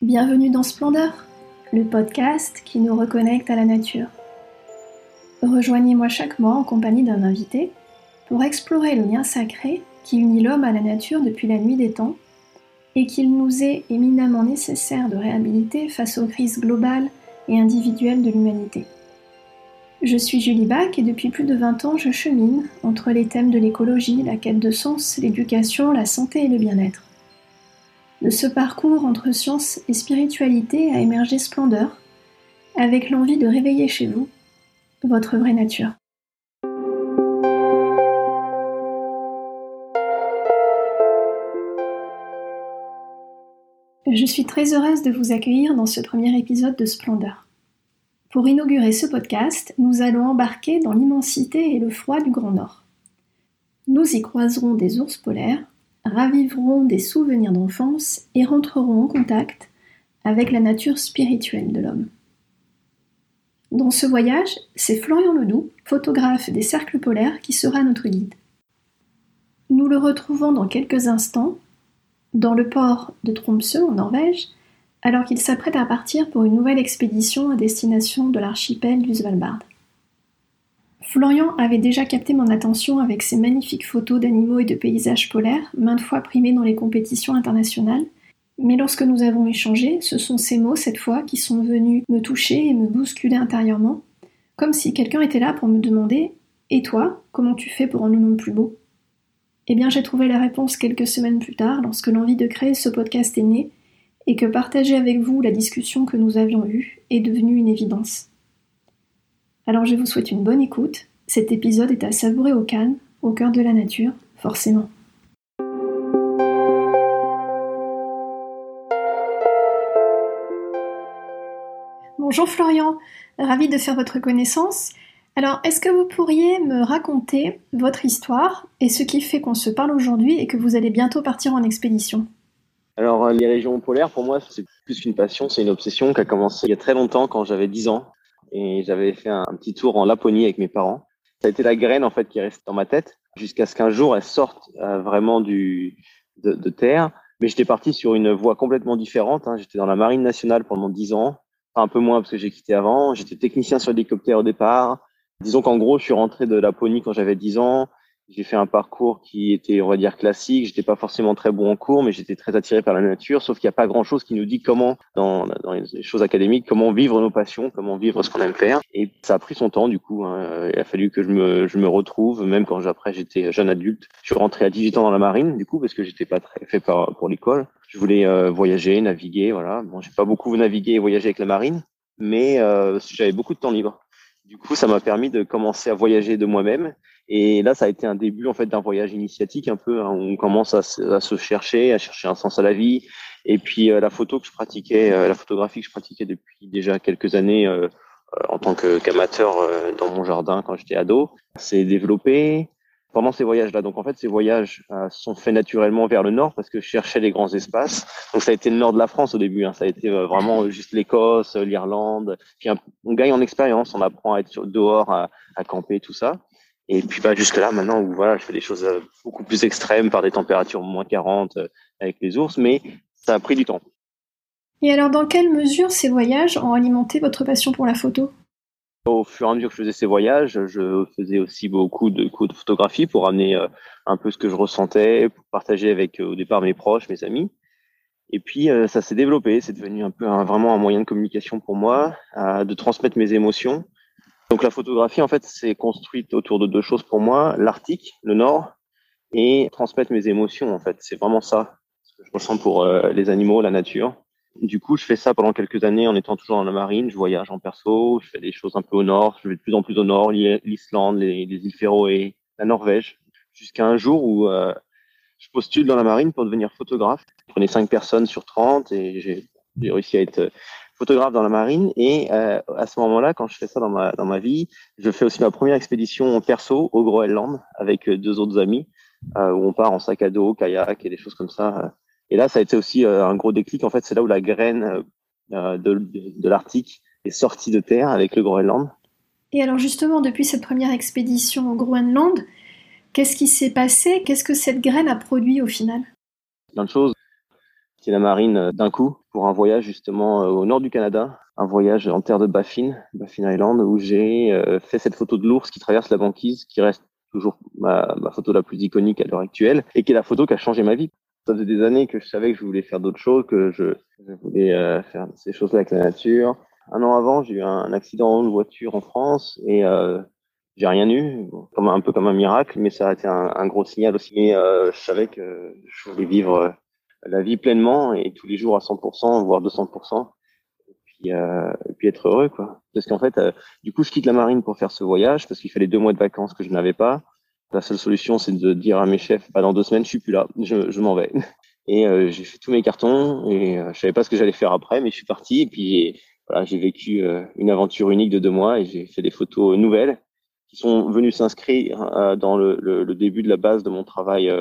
Bienvenue dans Splendeur, le podcast qui nous reconnecte à la nature. Rejoignez-moi chaque mois en compagnie d'un invité pour explorer le lien sacré qui unit l'homme à la nature depuis la nuit des temps et qu'il nous est éminemment nécessaire de réhabiliter face aux crises globales et individuelles de l'humanité. Je suis Julie Bach et depuis plus de 20 ans je chemine entre les thèmes de l'écologie, la quête de sens, l'éducation, la santé et le bien-être. De ce parcours entre science et spiritualité a émergé Splendeur, avec l'envie de réveiller chez vous votre vraie nature. Je suis très heureuse de vous accueillir dans ce premier épisode de Splendeur. Pour inaugurer ce podcast, nous allons embarquer dans l'immensité et le froid du Grand Nord. Nous y croiserons des ours polaires, raviveront des souvenirs d'enfance et rentreront en contact avec la nature spirituelle de l'homme. Dans ce voyage, c'est Florian Ledoux, photographe des cercles polaires, qui sera notre guide. Nous le retrouvons dans quelques instants dans le port de Tromsø en Norvège, alors qu'il s'apprête à partir pour une nouvelle expédition à destination de l'archipel du Svalbard. Florian avait déjà capté mon attention avec ses magnifiques photos d'animaux et de paysages polaires, maintes fois primés dans les compétitions internationales. Mais lorsque nous avons échangé, ce sont ces mots, cette fois, qui sont venus me toucher et me bousculer intérieurement, comme si quelqu'un était là pour me demander Et toi, comment tu fais pour rendre le monde plus beau? Eh bien, j'ai trouvé la réponse quelques semaines plus tard, lorsque l'envie de créer ce podcast est née, et que partager avec vous la discussion que nous avions eue est devenue une évidence. Alors je vous souhaite une bonne écoute. Cet épisode est à savourer au calme, au cœur de la nature, forcément. Bonjour Florian, ravi de faire votre connaissance. Alors, est-ce que vous pourriez me raconter votre histoire et ce qui fait qu'on se parle aujourd'hui et que vous allez bientôt partir en expédition? Alors, les régions polaires, pour moi, c'est plus qu'une passion, c'est une obsession qui a commencé il y a très longtemps quand j'avais 10 ans et j'avais fait un, petit tour en Laponie avec mes parents. Ça a été la graine en fait qui est restée dans ma tête jusqu'à ce qu'un jour elle sorte euh, vraiment du de, terre. Mais j'étais parti sur une voie complètement différente. Hein. J'étais dans la marine nationale pendant dix ans, un peu moins parce que j'ai quitté avant. J'étais technicien sur l'hélicoptère au départ. Disons qu'en gros, je suis rentré de Laponie quand j'avais 10 ans. J'ai fait un parcours qui était, on va dire, classique. J'étais pas forcément très bon en cours, mais j'étais très attiré par la nature. Sauf qu'il n'y a pas grand chose qui nous dit comment, dans, dans, les choses académiques, comment vivre nos passions, comment vivre ce qu'on aime faire. Et ça a pris son temps, du coup. Hein. Il a fallu que je me, je me retrouve, même quand après j'étais jeune adulte. Je suis rentré à 18 ans dans la marine, du coup, parce que j'étais pas très fait par, pour l'école. Je voulais euh, voyager, naviguer, voilà. Bon, j'ai pas beaucoup navigué et voyagé avec la marine, mais euh, j'avais beaucoup de temps libre. Du coup, ça m'a permis de commencer à voyager de moi-même et là, ça a été un début en fait d'un voyage initiatique un peu. Hein, on commence à, se chercher, à chercher un sens à la vie. Et puis euh, la photo que je pratiquais, euh, la photographie que je pratiquais depuis déjà quelques années euh, en tant qu'amateur dans mon jardin quand j'étais ado, s'est développée pendant ces voyages-là. Donc en fait, ces voyages sont faits naturellement vers le nord parce que je cherchais les grands espaces. Donc ça a été le nord de la France au début. Hein. Ça a été vraiment juste l'Écosse, l'Irlande. Puis on gagne en expérience, on apprend à être dehors, à, à camper, tout ça. Et puis bah, jusque là, maintenant où voilà, je fais des choses euh, beaucoup plus extrêmes par des températures moins 40 euh, avec les ours, mais ça a pris du temps. Et alors, dans quelle mesure ces voyages ont alimenté votre passion pour la photo? Au fur et à mesure que je faisais ces voyages, je faisais aussi beaucoup de coups de photographie pour amener euh, un peu ce que je ressentais, pour partager avec au départ mes proches, mes amis. Et puis ça s'est développé, c'est devenu un peu vraiment un moyen de communication pour moi, de transmettre mes émotions donc la photographie, en fait, c'est construite autour de deux choses pour moi l'Arctique, le Nord, et transmettre mes émotions. En fait, c'est vraiment ça ce que je ressens pour euh, les animaux, la nature. Du coup, je fais ça pendant quelques années en étant toujours dans la marine. Je voyage en perso, je fais des choses un peu au nord. Je vais de plus en plus au nord, l'Islande, les, les îles Féroé, la Norvège, jusqu'à un jour où euh, je postule dans la marine pour devenir photographe. Je prenais cinq personnes sur 30 et j'ai réussi à être photographe dans la marine et euh, à ce moment-là, quand je fais ça dans ma dans ma vie, je fais aussi ma première expédition perso au Groenland avec euh, deux autres amis euh, où on part en sac à dos, kayak et des choses comme ça. Et là, ça a été aussi un gros déclic. En fait, c'est là où la graine de, de, l'Arctique est sortie de terre avec le Groenland. Et alors justement, depuis cette première expédition au Groenland, qu'est-ce qui s'est passé? Qu'est-ce que cette graine a produit au final? Plein de choses quitté la marine d'un coup pour un voyage justement au nord du Canada, un voyage en terre de Baffin, Baffin Island, où j'ai fait cette photo de l'ours qui traverse la banquise, qui reste toujours ma, ma photo la plus iconique à l'heure actuelle, et qui est la photo qui a changé ma vie. Ça faisait des années que je savais que je voulais faire d'autres choses, que je, je voulais euh, faire ces choses-là avec la nature. Un an avant, j'ai eu un accident de voiture en France et euh, j'ai rien eu, comme un peu comme un miracle, mais ça a été un, gros signal aussi. Mais euh, je savais que je voulais vivre euh, la vie pleinement et tous les jours à 100%, voire 200%. Et puis, euh, puis être heureux, quoi. Parce qu'en fait, euh, du coup, je quitte la marine pour faire ce voyage parce qu'il fallait deux mois de vacances que je n'avais pas. La seule solution, c'est de dire à mes chefs, bah, dans deux semaines, je suis plus là, je, je m'en vais. Et euh, j'ai fait tous mes cartons et euh, je savais pas ce que j'allais faire après, mais je suis parti. Et puis voilà, j'ai vécu euh, une aventure unique de deux mois et j'ai fait des photos nouvelles qui sont venues s'inscrire euh, dans le, le, le, début de la base de mon travail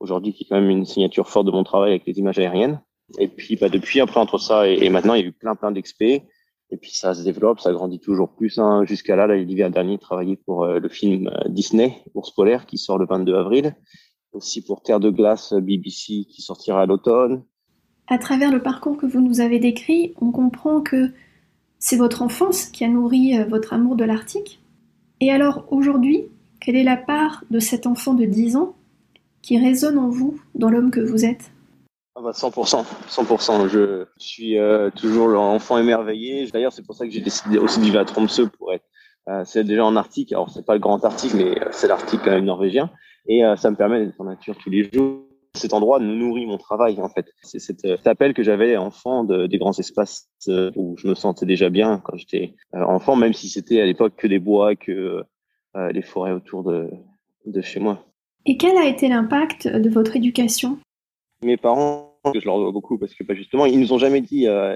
aujourd'hui, qui est quand même une signature forte de mon travail avec les images aériennes. Et puis bah, depuis, après entre ça et, maintenant, il y a eu plein plein d'expés. Et puis ça se développe, ça grandit toujours plus. Hein. Jusqu'à là, l'hiver dernier, travaillé pour euh, le film Disney, Ours polaire, qui sort le 22 avril. Aussi pour Terre de glace, BBC, qui sortira à l'automne. À travers le parcours que vous nous avez décrit, on comprend que c'est votre enfance qui a nourri votre amour de l'Arctique. Et alors aujourd'hui, quelle est la part de cet enfant de 10 ans qui résonne en vous dans l'homme que vous êtes ah bah 100%, 100%. Je suis euh, toujours l'enfant émerveillé. D'ailleurs, c'est pour ça que j'ai décidé aussi de vivre à Tromsø pour être. Euh, c'est déjà en Arctique. Alors, c'est pas le grand Arctique, mais euh, c'est l'Arctique quand même norvégien. Et ça me permet d'être en nature tous les jours. Cet endroit nourrit mon travail, en fait. C'est cet, appel que j'avais enfant de, des grands espaces où je me sentais déjà bien quand j'étais enfant, même si c'était à l'époque que des bois, que les forêts autour de chez moi. Et quel a été l'impact de votre éducation? Mes parents, je leur dois beaucoup, parce que bah, justement, ils nous ont jamais dit euh,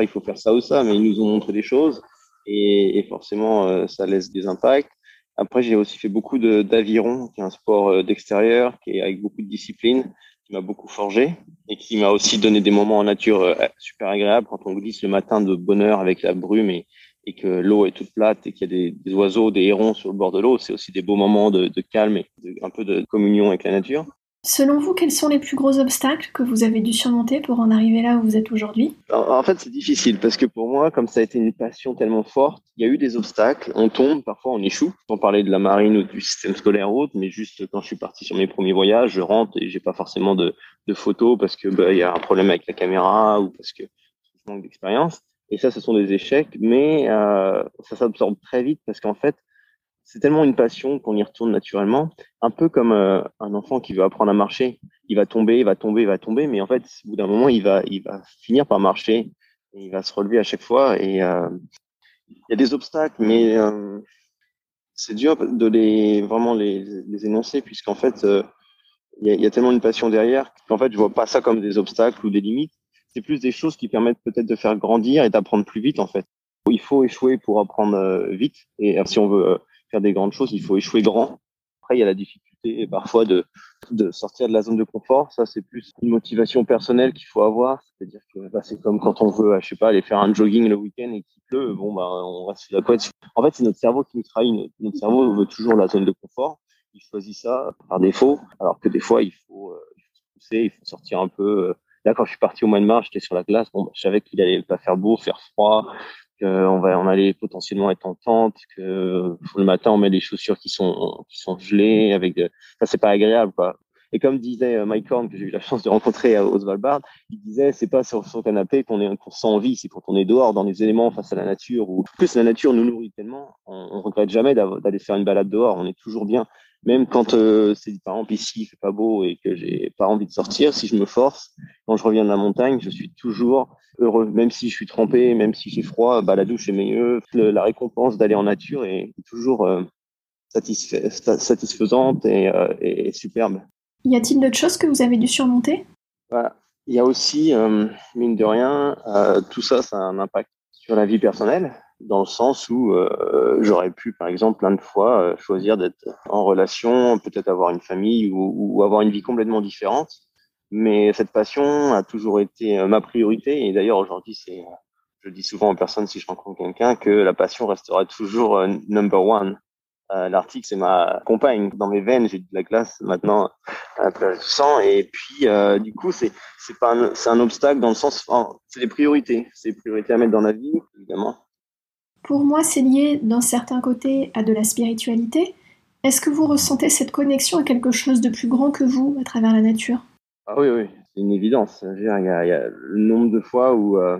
il faut faire ça ou ça, mais ils nous ont montré des choses et, et forcément, euh, ça laisse des impacts. Après, j'ai aussi fait beaucoup d'aviron, qui est un sport euh, d'extérieur, qui est avec beaucoup de discipline, qui m'a beaucoup forgé et qui m'a aussi donné des moments en nature euh, super agréables quand on glisse le matin de bonne heure avec la brume et, et que l'eau est toute plate et qu'il y a des, des, oiseaux, des hérons sur le bord de l'eau. C'est aussi des beaux moments de, de calme et de, un peu de communion avec la nature. Selon vous, quels sont les plus gros obstacles que vous avez dû surmonter pour en arriver là où vous êtes aujourd'hui? En fait, c'est difficile parce que pour moi, comme ça a été une passion tellement forte, il y a eu des obstacles. On tombe, parfois on échoue. Sans parler de la marine ou du système scolaire ou autre, mais juste quand je suis parti sur mes premiers voyages, je rentre et j'ai pas forcément de, de photos parce que bah, il y a un problème avec la caméra ou parce que je manque d'expérience. Et ça, ce sont des échecs, mais euh, ça s'absorbe très vite parce qu'en fait, c'est tellement une passion qu'on y retourne naturellement, un peu comme euh, un enfant qui veut apprendre à marcher. Il va tomber, il va tomber, il va tomber, mais en fait, au bout d'un moment, il va, il va finir par marcher et il va se relever à chaque fois. Et euh, il y a des obstacles, mais c'est dur de les vraiment les, énoncer puisqu'en fait, il y, a, il y, a, tellement une passion derrière qu'en fait, je vois pas ça comme des obstacles ou des limites. C'est plus des choses qui permettent peut-être de faire grandir et d'apprendre plus vite en fait. Il faut échouer pour apprendre euh, vite et si on veut faire des grandes choses, il faut échouer grand. Après, il y a la difficulté parfois de, sortir de la zone de confort. Ça, c'est plus une motivation personnelle qu'il faut avoir. C'est-à-dire que bah, c'est comme quand on veut, je sais pas, aller faire un jogging le week-end et qu'il pleut, bon, bah, on reste la couette. En fait, c'est notre cerveau qui nous trahit. Notre cerveau veut toujours la zone de confort. Il choisit ça par défaut, alors que des fois, il faut, euh, il faut se pousser, il faut sortir un peu. Là, quand je suis parti au mois de mars, j'étais sur la glace. Bon, je savais qu'il allait pas faire beau, faire froid, qu'on va, on allait potentiellement être en tente, que le matin on met des chaussures qui sont qui sont gelées, avec de, ça c'est pas agréable quoi. Et comme disait Mike Horn que j'ai eu la chance de rencontrer au Svalbard, il disait c'est pas sur son canapé qu'on est qu'on sent envie, c'est quand on est dehors dans les éléments face à la nature ou plus la nature nous nourrit tellement, on, on regrette jamais d'aller faire une balade dehors, on est toujours bien. Même quand euh, c'est par exemple ici il fait pas beau et que j'ai pas envie de sortir, si je me force, quand je reviens de la montagne, je suis toujours heureux, même si je suis trempé, même si j'ai froid, bah la douche est. Le, la récompense d'aller en nature est toujours euh, satisfait, satisfaisante et, euh, et, superbe. Y a-t-il d'autres choses que vous avez dû surmonter? Bah, Il y a aussi, mine de rien, tout ça, ça a un impact sur la vie personnelle dans le sens où euh, j'aurais pu, par exemple, plein de fois euh, choisir d'être en relation, peut-être avoir une famille ou, ou, avoir une vie complètement différente. Mais cette passion a toujours été euh, ma priorité. Et d'ailleurs, aujourd'hui, c'est, je dis souvent aux personnes si je rencontre quelqu'un que la passion restera toujours number one. Euh, L'Arctique, c'est ma compagne. Dans mes veines, j'ai de la glace maintenant à du sang. Et puis, euh, du coup, c'est c'est pas un, c'est un obstacle dans le sens, c'est des priorités. C'est des priorités à mettre dans la vie, évidemment. Pour moi, c'est lié d'un certain côté à de la spiritualité. Est-ce que vous ressentez cette connexion à quelque chose de plus grand que vous à travers la nature? Ah oui, oui, c'est une évidence. Il y, a, le nombre de fois où euh,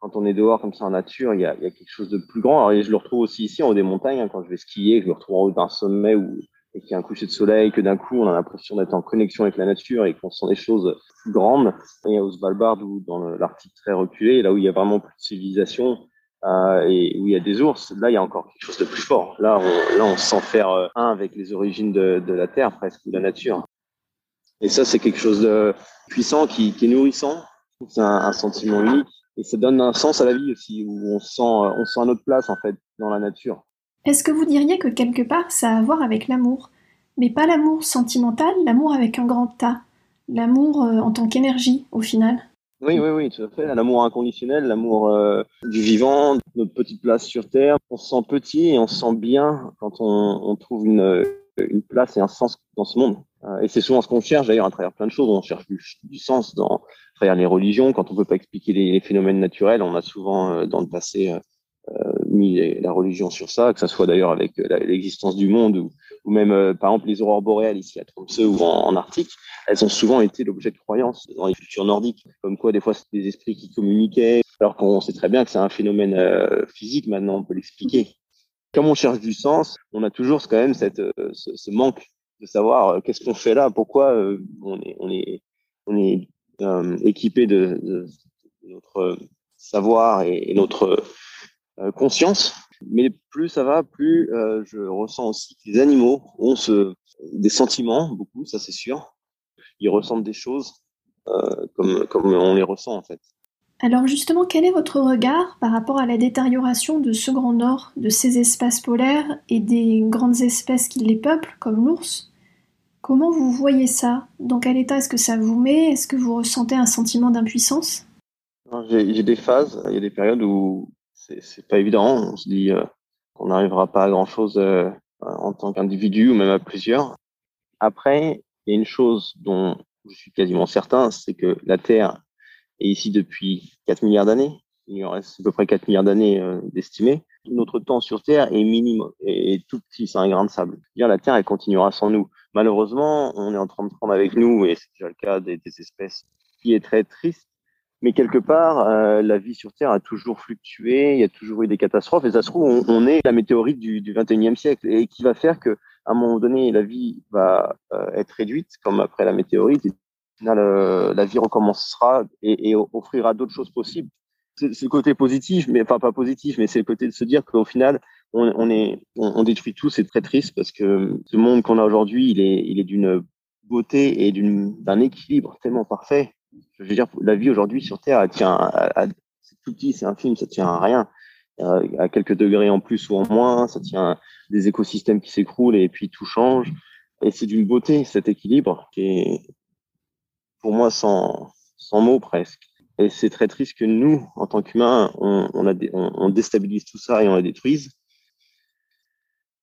quand on est dehors comme ça en nature, il y a, quelque chose de plus grand. Alors, je le retrouve aussi ici en haut des montagnes, hein, quand je vais skier, je le retrouve en haut d'un sommet où et qu'il y a un coucher de soleil, que d'un coup on a l'impression d'être en connexion avec la nature et qu'on sent des choses plus grandes. Il y a au Svalbard ou dans l'Arctique très reculé, là où il y a vraiment plus de civilisation euh, et où il y a des ours, là il y a encore quelque chose de plus fort. Là on, là, on sent faire euh, un avec les origines de, la terre presque, de la nature. Et ça c'est quelque chose de puissant qui, est nourrissant. C'est un, sentiment unique et ça donne un sens à la vie aussi, où on sent, on sent notre place en fait dans la nature. Est-ce que vous diriez que quelque part ça a à voir avec l'amour? Mais pas l'amour sentimental, l'amour avec un grand tas, l'amour euh, en tant qu'énergie au final oui, oui, oui, tout à fait. L'amour inconditionnel, l'amour euh, du vivant, notre petite place sur Terre. On se sent petit et on se sent bien quand on, on trouve une, une place et un sens dans ce monde. Euh, et c'est souvent ce qu'on cherche d'ailleurs à travers plein de choses. On cherche du, sens dans, à travers les religions. Quand on peut pas expliquer les, phénomènes naturels, on a souvent euh, dans le passé mis la religion sur ça, que ça soit d'ailleurs avec l'existence du monde ou, même euh, par exemple les aurores boréales ici à Tromsø ou en, Arctique, elles ont souvent été l'objet de croyances dans les cultures nordiques, comme quoi des fois c'était des esprits qui communiquaient, alors qu'on sait très bien que c'est un phénomène euh, physique maintenant, on peut l'expliquer. Comme on cherche du sens, on a toujours quand même cette, euh, ce, ce, manque de savoir euh, qu'est-ce qu'on fait là, pourquoi on est, on est, on est équipé de, notre savoir et notre conscience. Mais plus ça va, plus euh, je ressens aussi que les animaux ont ce, des sentiments, beaucoup, ça c'est sûr. Ils ressentent des choses euh, comme, comme on les ressent en fait. Alors justement, quel est votre regard par rapport à la détérioration de ce grand nord, de ces espaces polaires et des grandes espèces qui les peuplent, comme l'ours? Comment vous voyez ça? Dans quel état est-ce que ça vous met? Est-ce que vous ressentez un sentiment d'impuissance? J'ai des phases, il y a des périodes où c'est pas évident. On se dit euh, qu'on n'arrivera pas à grand chose euh, en tant qu'individu ou même à plusieurs. Après, il y a une chose dont je suis quasiment certain, c'est que la Terre est ici depuis 4 milliards d'années. Il y reste à peu près 4 milliards d'années euh. Notre temps sur Terre est minime et tout petit, c'est un grain de sable. La Terre, elle continuera sans nous. Malheureusement, on est en train de prendre avec nous, et c'est déjà le cas des espèces, qui est très triste, mais quelque part, euh, la vie sur Terre a toujours fluctué, il y a toujours eu des catastrophes, et ça se trouve, on, est la météorite du, du 21e siècle, et qui va faire que, à un moment donné, la vie va euh, être réduite, comme après la météorite, et au final, euh, la vie recommencera et, offrira d'autres choses possibles. C'est le côté positif, mais enfin pas positif, mais c'est le côté de se dire qu'au final, on, détruit tout. C'est très triste parce que ce monde qu'on a aujourd'hui, il est, il est d'une beauté et d'un équilibre tellement parfait je veux dire, la vie aujourd'hui sur Terre, elle tient à, c'est tout petit, c'est un film, ça tient à rien. À quelques degrés en plus ou en moins, ça tient à des écosystèmes qui s'écroulent et puis tout change. Et c'est d'une beauté, cet équilibre, qui est pour moi sans, sans mots presque. Et c'est très triste que nous, en tant qu'humains, on, on déstabilise tout ça et on la détruise.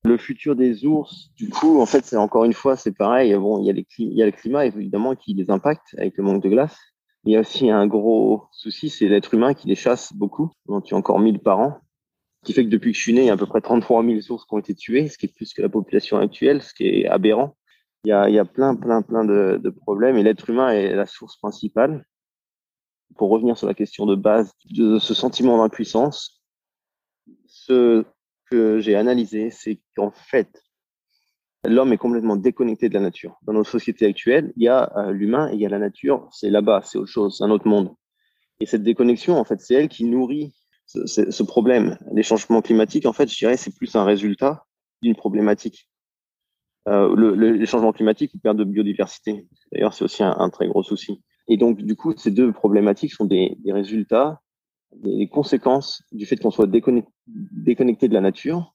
Le futur des ours, du coup, en fait, c'est encore une fois, c'est pareil. Bon, il y a le climat évidemment qui les impacte avec le manque de glace. Il y a aussi un gros souci, c'est l'être humain qui les chasse beaucoup. On tue encore 1000 par an. Ce qui fait que depuis que je suis né, il y a à peu près 33 000 ours qui ont été tués, ce qui est plus que la population actuelle, ce qui est aberrant. Il y a, il y a plein, plein, plein de, de problèmes et l'être humain est la source principale. Pour revenir sur la question de base de ce sentiment d'impuissance, ce que j'ai analysé, c'est qu'en fait, l'homme est complètement déconnecté de la nature. Dans notre société actuelle, il y a euh, l'humain et il y a la nature, c'est là-bas, c'est autre chose, c'est un autre monde. Et cette déconnexion, en fait, c'est elle qui nourrit ce, problème. Les changements climatiques, en fait, je dirais, c'est plus un résultat d'une problématique. Euh, le, le, les changements climatiques ou perte de biodiversité. D'ailleurs, c'est aussi un, très gros souci. Et donc, du coup, ces deux problématiques sont des résultats des conséquences du fait qu'on soit déconnecté, déconnecté de la nature.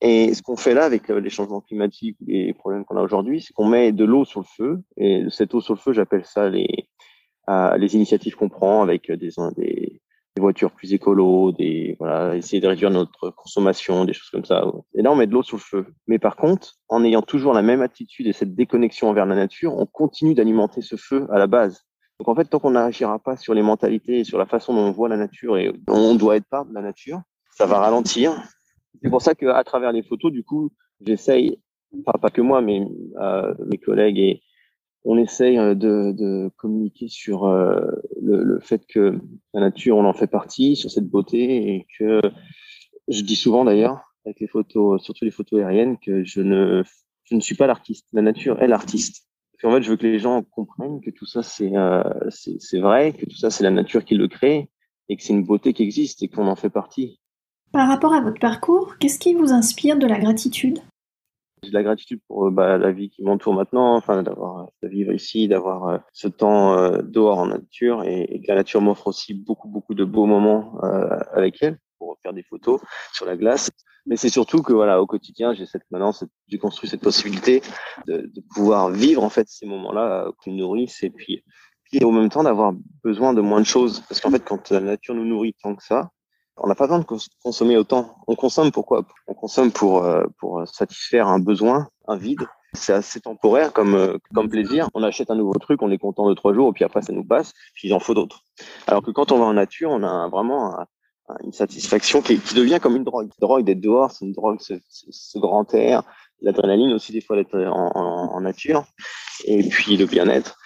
Et ce qu'on fait là avec les changements climatiques, les problèmes qu'on a aujourd'hui, c'est qu'on met de l'eau sur le feu. Et cette eau sur le feu, j'appelle ça les, euh, les initiatives qu'on prend avec des, des, des, voitures plus écolo, des voilà, essayer de réduire notre consommation, des choses comme ça. Et là, on met de l'eau sur le feu. Mais par contre, en ayant toujours la même attitude et cette déconnexion envers la nature, on continue d'alimenter ce feu à la base. Donc en fait, tant qu'on n'agira pas sur les mentalités et sur la façon dont on voit la nature et dont on doit être part de la nature, ça va ralentir. C'est pour ça qu'à travers les photos, du coup, j'essaye, pas que moi, mais euh, mes collègues et on essaye euh, de, communiquer sur euh, le, fait que la nature, on en fait partie, sur cette beauté et que je dis souvent d'ailleurs avec les photos, surtout les photos aériennes, que je ne, je ne suis pas l'artiste. La nature est l'artiste. En fait, je veux que les gens comprennent que tout ça, c'est c'est vrai, que tout ça, c'est la nature qui le crée et que c'est une beauté qui existe et qu'on en fait partie. Par rapport à votre parcours, qu'est-ce qui vous inspire de la gratitude? J'ai de la gratitude pour euh, bah, la vie qui m'entoure maintenant, enfin d'avoir de vivre ici, d'avoir euh, ce temps euh, dehors en nature et, et, que la nature m'offre aussi beaucoup beaucoup de beaux moments avec elle pour faire des photos sur la glace. Mais c'est surtout que voilà, au quotidien, j'ai cette maintenant, j'ai construit cette possibilité de, pouvoir vivre en fait ces moments-là qui me nourrissent et puis, puis au même temps d'avoir besoin de moins de choses. Parce qu'en fait, quand la nature nous nourrit tant que ça, on n'a pas besoin de consommer autant. On consomme pourquoi On consomme pour, euh, pour satisfaire un besoin, un vide. C'est assez temporaire comme, euh, comme plaisir. On achète un nouveau truc, on est content de trois jours, puis après ça nous passe, puis il en faut d'autres. Alors que quand on va en nature, on a vraiment une satisfaction qui, qui, devient comme une drogue. La drogue d'être dehors, c'est une drogue, ce, ce grand air, l'adrénaline aussi des fois d'être en, en, en, nature, et puis le bien-être.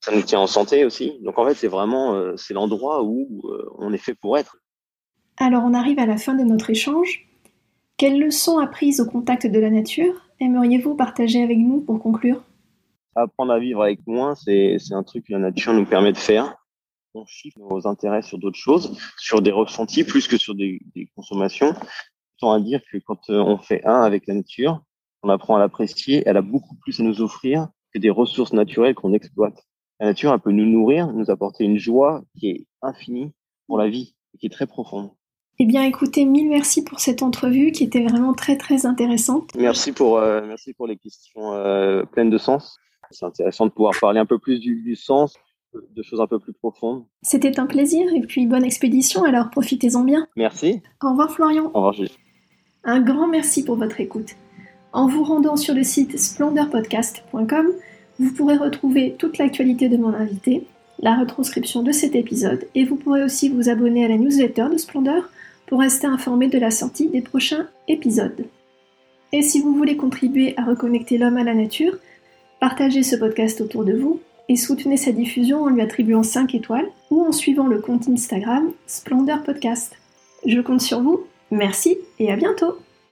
Ça nous tient en santé aussi. Donc en fait, c'est vraiment euh, c'est l'endroit où on est fait pour être. Alors on arrive à la fin de notre échange. Quelles leçons apprises au contact de la nature aimeriez-vous partager avec nous pour conclure? Apprendre à vivre avec moins, c'est un truc que la nature nous permet de faire. On chiffre nos intérêts sur d'autres choses, sur des ressentis plus que sur des, consommations. Tant à dire que quand euh, on fait un avec la nature, on apprend à l'apprécier, elle a beaucoup plus à nous offrir que des ressources naturelles qu'on exploite. La nature, elle peut nous nourrir, nous apporter une joie qui est infinie pour la vie et qui est très profonde. Eh bien, écoutez, mille merci pour cette entrevue qui était vraiment très très intéressante. Merci pour, euh, merci pour les questions euh, pleines de sens. C'est intéressant de pouvoir parler un peu plus du, du, sens, de choses un peu plus profondes. C'était un plaisir et puis bonne expédition, alors profitez-en bien. Merci. Au revoir Florian. Au revoir Julie. Un grand merci pour votre écoute. En vous rendant sur le site splendorpodcast.com, vous pourrez retrouver toute l'actualité de mon invité, la retranscription de cet épisode et vous pourrez aussi vous abonner à la newsletter de Splendeur pour rester informé de la sortie des prochains épisodes. Et si vous voulez contribuer à reconnecter l'homme à la nature, partagez ce podcast autour de vous et soutenez sa diffusion en lui attribuant 5 étoiles ou en suivant le compte Instagram Splendeur Podcast. Je compte sur vous, merci et à bientôt